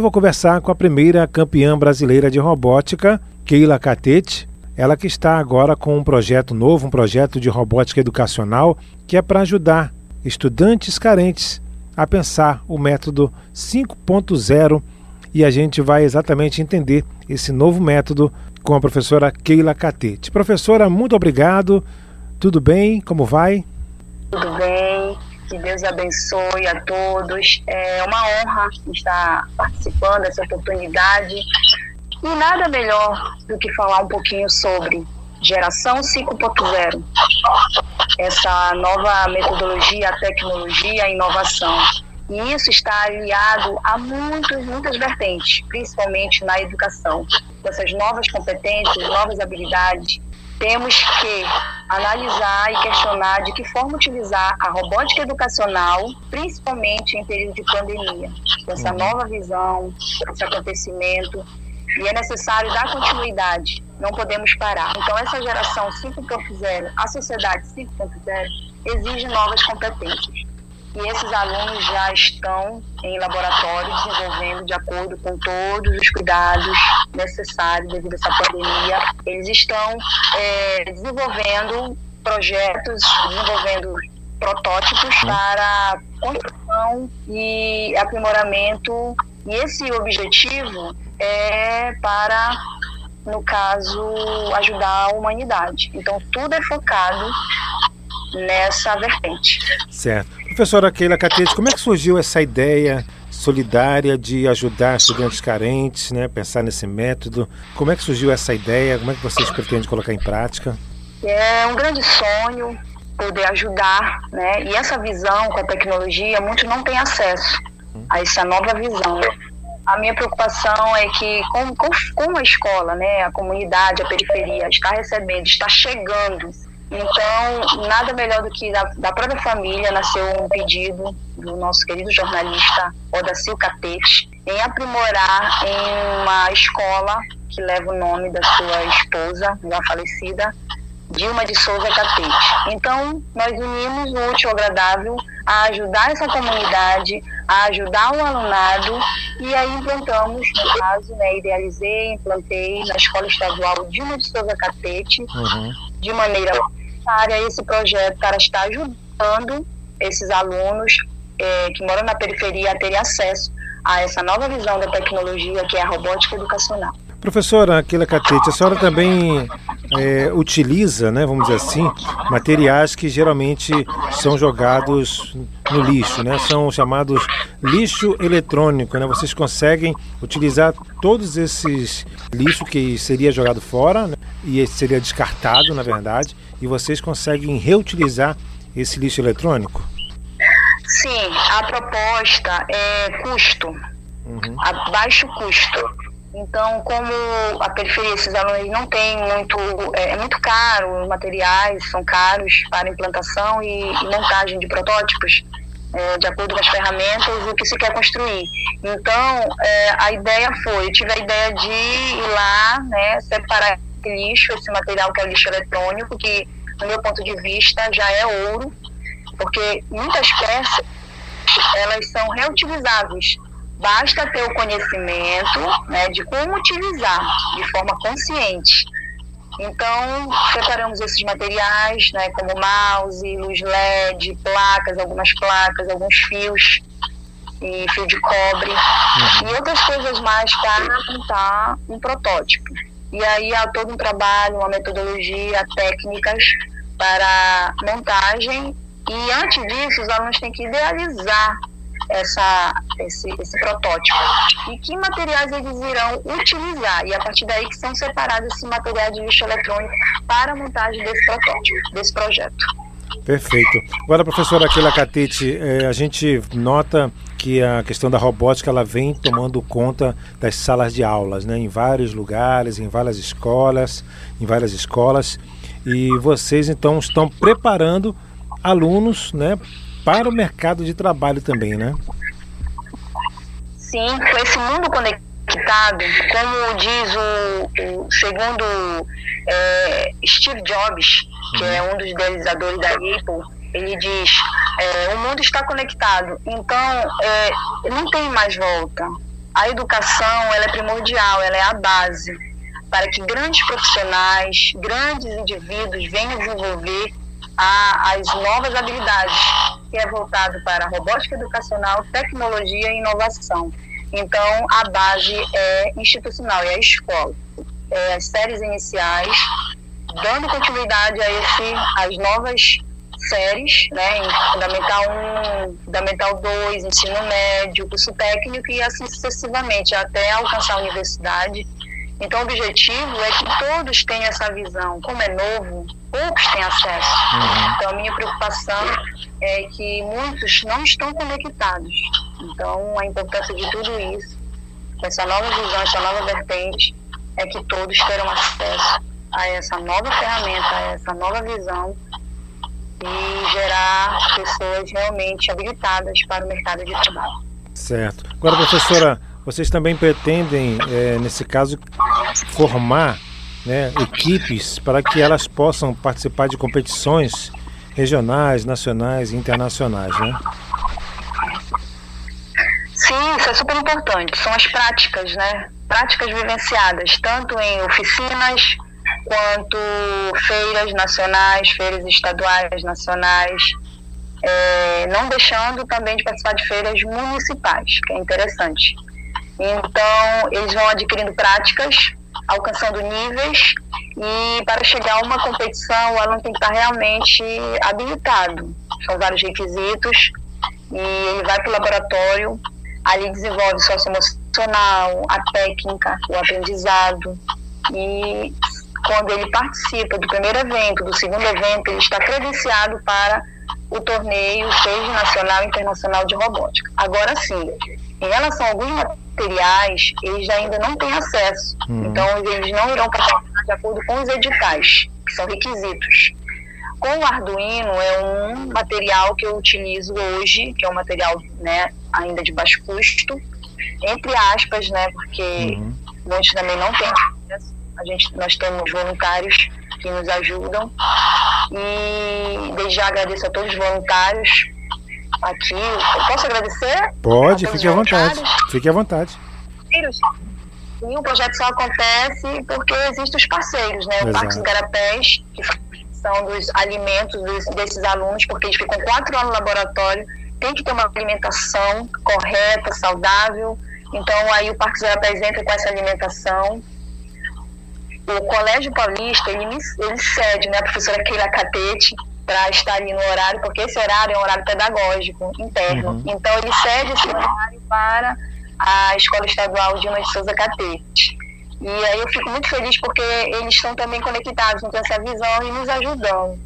Eu vou conversar com a primeira campeã brasileira de robótica, Keila Catete. Ela que está agora com um projeto novo, um projeto de robótica educacional, que é para ajudar estudantes carentes a pensar o método 5.0 e a gente vai exatamente entender esse novo método com a professora Keila Catete. Professora, muito obrigado. Tudo bem? Como vai? Tudo bem. Que Deus abençoe a todos. É uma honra estar participando dessa oportunidade. E nada melhor do que falar um pouquinho sobre geração 5.0, essa nova metodologia, tecnologia, inovação. E isso está aliado a muitas, muitas vertentes, principalmente na educação. Essas novas competências, novas habilidades, temos que analisar e questionar de que forma utilizar a robótica educacional, principalmente em período de pandemia. Essa uhum. nova visão, esse acontecimento, e é necessário dar continuidade, não podemos parar. Então, essa geração 5.0, a sociedade 5.0, exige novas competências. E esses alunos já estão em laboratório desenvolvendo de acordo com todos os cuidados necessários devido a essa pandemia. Eles estão é, desenvolvendo projetos, desenvolvendo protótipos para construção e aprimoramento. E esse objetivo é para, no caso, ajudar a humanidade. Então, tudo é focado nessa vertente. Certo. Professora Keila Catete, como é que surgiu essa ideia solidária de ajudar estudantes carentes, né? Pensar nesse método. Como é que surgiu essa ideia? Como é que vocês pretendem colocar em prática? É um grande sonho poder ajudar, né? E essa visão com a tecnologia, muitos não têm acesso a essa nova visão. A minha preocupação é que, como, a escola, né, a comunidade, a periferia está recebendo, está chegando então, nada melhor do que da, da própria família nasceu um pedido do nosso querido jornalista Odacil Catete em aprimorar em uma escola que leva o nome da sua esposa, já falecida, Dilma de Souza Catete. Então, nós unimos o útil ao agradável a ajudar essa comunidade, a ajudar o alunado, e aí implantamos, no caso, né, idealizei, implantei na Escola Estadual Dilma de Souza Catete, uhum. de maneira necessária esse projeto para estar ajudando esses alunos é, que moram na periferia a terem acesso a essa nova visão da tecnologia que é a robótica educacional. Professora Aquila Catete, a senhora também é, utiliza, né, vamos dizer assim, materiais que geralmente são jogados no lixo, né? São chamados lixo eletrônico, né? Vocês conseguem utilizar todos esses lixo que seria jogado fora né? E seria descartado, na verdade, e vocês conseguem reutilizar esse lixo eletrônico? Sim, a proposta é custo, uhum. a baixo custo. Então, como a periferia, esses alunos não têm muito, é, é, muito caro, os materiais são caros para implantação e, e montagem de protótipos, é, de acordo com as ferramentas e o que se quer construir. Então, é, a ideia foi, eu tive a ideia de ir lá, né, separar esse lixo, esse material que é o lixo eletrônico, que, no meu ponto de vista, já é ouro, porque muitas peças, elas são reutilizáveis, Basta ter o conhecimento né, de como utilizar de forma consciente. Então, separamos esses materiais, né, como mouse, luz LED, placas, algumas placas, alguns fios e fio de cobre uhum. e outras coisas mais para montar um protótipo. E aí há todo um trabalho, uma metodologia, técnicas para montagem. E antes disso, os alunos têm que idealizar essa, esse, esse protótipo e que materiais eles irão utilizar e a partir daí que são separados esses materiais de lixo eletrônico para a montagem desse protótipo, desse projeto. Perfeito. Agora, professora Aquila Catete, é, a gente nota que a questão da robótica ela vem tomando conta das salas de aulas, né, em vários lugares, em várias escolas, em várias escolas, e vocês então estão preparando alunos, né, para o mercado de trabalho também, né? Sim, com esse mundo conectado, como diz o, o segundo é, Steve Jobs, que é um dos idealizadores da Apple, ele diz: é, o mundo está conectado, então é, não tem mais volta. a educação ela é primordial, ela é a base para que grandes profissionais, grandes indivíduos venham desenvolver a, as novas habilidades, que é voltado para robótica educacional, tecnologia e inovação. Então, a base é institucional, é a escola. É as séries iniciais, dando continuidade a esse, as novas séries, né, em Fundamental 1, Fundamental 2, ensino médio, curso técnico e assim sucessivamente, até alcançar a universidade. Então, o objetivo é que todos tenham essa visão. Como é novo, poucos têm acesso. Uhum. Então, a minha preocupação é que muitos não estão conectados. Então, a importância de tudo isso, essa nova visão, essa nova vertente, é que todos terão acesso a essa nova ferramenta, a essa nova visão e gerar pessoas realmente habilitadas para o mercado de trabalho. Certo. Agora, professora, vocês também pretendem, é, nesse caso, formar né, equipes para que elas possam participar de competições regionais, nacionais e internacionais, né? Sim, isso é super importante. São as práticas, né? Práticas vivenciadas, tanto em oficinas quanto feiras nacionais, feiras estaduais, nacionais, é, não deixando também de participar de feiras municipais, que é interessante. Então, eles vão adquirindo práticas, alcançando níveis, e para chegar a uma competição, o aluno tem que estar realmente habilitado. São vários requisitos, e ele vai para o laboratório, ali desenvolve o socioemocional, a técnica, o aprendizado, e quando ele participa do primeiro evento, do segundo evento, ele está credenciado para o torneio, seja nacional e internacional de robótica. Agora sim, em relação a alguns materiais, eles ainda não têm acesso. Uhum. Então, eles não irão participar de acordo com os editais, que são requisitos. Com o Arduino, é um material que eu utilizo hoje, que é um material né, ainda de baixo custo, entre aspas, né, porque uhum. muitos também não têm a gente, nós temos voluntários que nos ajudam e desde já agradeço a todos os voluntários aqui. Eu posso agradecer? Pode, fique à vontade. Fique à vontade. E o projeto só acontece porque existem os parceiros, né? O Parque dos Garapés, que são dos alimentos desses alunos, porque eles ficam quatro anos no laboratório, tem que ter uma alimentação correta, saudável. Então aí o Parque dos Garapés entra com essa alimentação o Colégio Paulista, ele, ele cede né, a professora Keila Catete para estar ali no horário, porque esse horário é um horário pedagógico interno. Uhum. Então, ele cede esse horário para a Escola Estadual de de Souza Catete. E aí eu fico muito feliz porque eles estão também conectados, com essa visão e nos ajudando.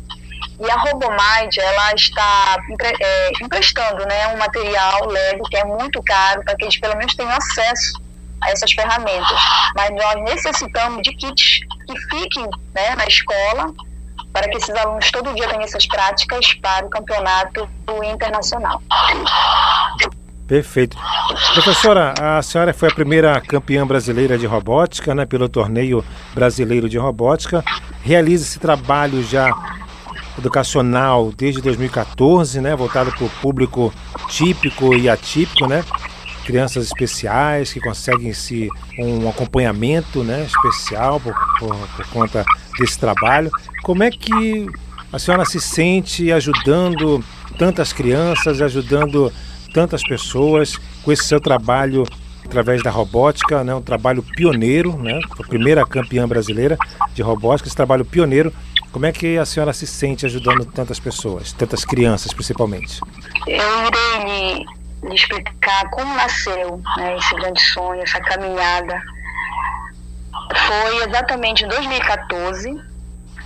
E a Robomind, ela está é, emprestando né, um material Lego que é muito caro para que eles pelo menos tenham acesso essas ferramentas. Mas nós necessitamos de kits que fiquem né, na escola para que esses alunos todo dia tenham essas práticas para o campeonato internacional. Perfeito. Professora, a senhora foi a primeira campeã brasileira de robótica, né, pelo torneio brasileiro de robótica. Realiza esse trabalho já educacional desde 2014, né, voltado para o público típico e atípico, né? Crianças especiais que conseguem se um acompanhamento né, especial por, por, por conta desse trabalho. Como é que a senhora se sente ajudando tantas crianças, ajudando tantas pessoas com esse seu trabalho através da robótica, né, um trabalho pioneiro, né, a primeira campeã brasileira de robótica, esse trabalho pioneiro. Como é que a senhora se sente ajudando tantas pessoas, tantas crianças principalmente? Eu irei de explicar como nasceu né, esse grande sonho, essa caminhada. Foi exatamente em 2014,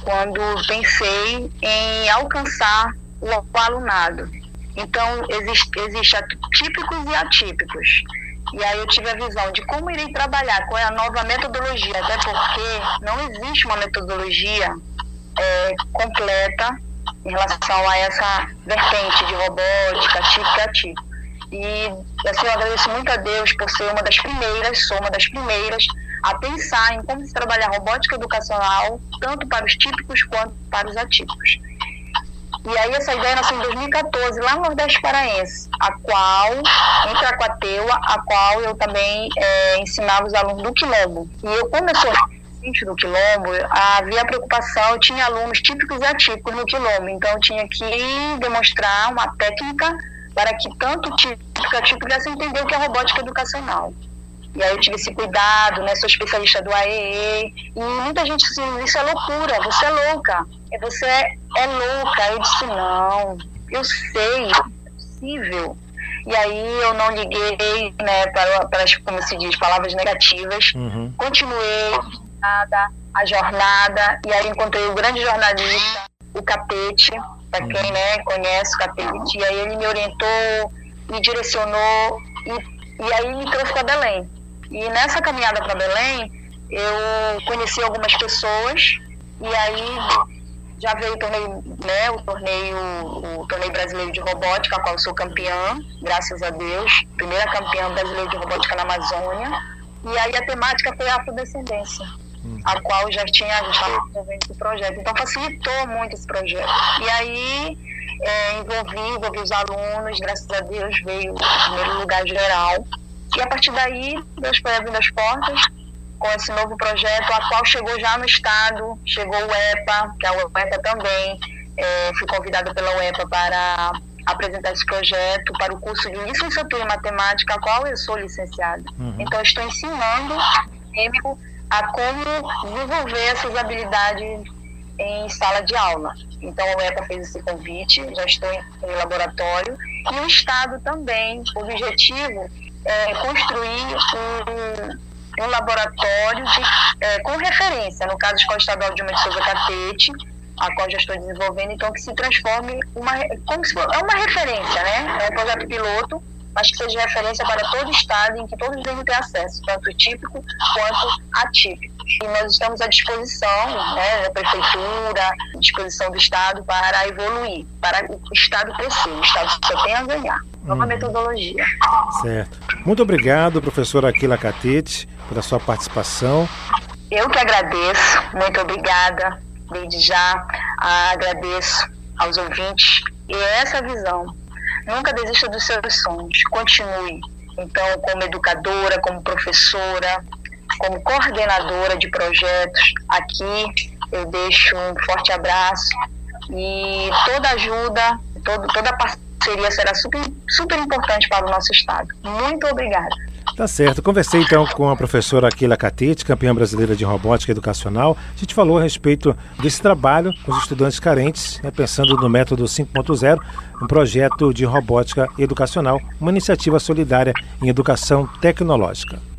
quando pensei em alcançar o alunado. Então, existe, existe típicos e atípicos. E aí eu tive a visão de como irei trabalhar, qual é a nova metodologia, até porque não existe uma metodologia é, completa em relação a essa vertente de robótica, típica atípica. E assim, eu agradeço muito a Deus por ser uma das primeiras, sou uma das primeiras a pensar em como se trabalhar robótica educacional, tanto para os típicos quanto para os atípicos. E aí essa ideia nasceu em 2014, lá no Nordeste Paraense, a qual, em Tracuateua, a qual eu também é, ensinava os alunos do Quilombo. E eu, como eu sou do Quilombo, havia preocupação, eu tinha alunos típicos e atípicos no Quilombo, então eu tinha que demonstrar uma técnica para que tanto típico e atípico pudessem entender o que é robótica educacional. E aí eu tive esse cuidado, né? Sou especialista do AEE. E muita gente diz, assim, isso é loucura, você é louca. É, você é, é louca. Eu disse, não, eu sei, é possível. E aí eu não liguei, né, para, para as, como se diz, palavras negativas. Uhum. Continuei a, a jornada. E aí encontrei o grande jornalista, o Capete, para quem né, conhece o Capete. E aí ele me orientou, me direcionou e, e aí me trouxe para Belém. E nessa caminhada para Belém, eu conheci algumas pessoas e aí já veio o torneio, né, o torneio, o torneio brasileiro de robótica, a qual eu sou campeã, graças a Deus, primeira campeã brasileira de robótica na Amazônia. E aí a temática foi a afrodescendência, a qual já tinha já estava desenvolvendo esse projeto. Então facilitou muito esse projeto. E aí é, envolvi, envolvi os alunos, graças a Deus veio o primeiro lugar geral. E a partir daí, Deus foi abrindo as portas com esse novo projeto, a qual chegou já no Estado, chegou o EPA, que a UEPA também, é, fui convidada pela UEPA para apresentar esse projeto para o curso de licenciatura em matemática, a qual eu sou licenciada. Uhum. Então, estou ensinando a como desenvolver essas habilidades em sala de aula. Então, a UEPA fez esse convite, já estou em, laboratório, e o Estado também, o objetivo é, construir um, um laboratório de, é, com referência, no caso, Escola Estadual de de Souza Catete, a qual já estou desenvolvendo, então que se transforme uma, como se é uma referência, né? É um projeto piloto, mas que seja referência para todo o estado em que todos devem ter acesso, tanto típico quanto atípico. E nós estamos à disposição né, da prefeitura, à disposição do estado para evoluir, para o estado crescer. O estado só tem a ganhar. Nova hum. metodologia. Certo. Muito obrigado, professora Aquila Catete, pela sua participação. Eu que agradeço, muito obrigada. Desde já agradeço aos ouvintes. E é essa visão. Nunca desista dos seus sonhos, continue. Então, como educadora, como professora, como coordenadora de projetos, aqui eu deixo um forte abraço e toda ajuda, todo, toda parceria será super, super importante para o nosso Estado. Muito obrigada. Tá certo. Conversei então com a professora Aquila Catete, campeã brasileira de robótica educacional. A gente falou a respeito desse trabalho com os estudantes carentes, né, pensando no método 5.0, um projeto de robótica educacional, uma iniciativa solidária em educação tecnológica.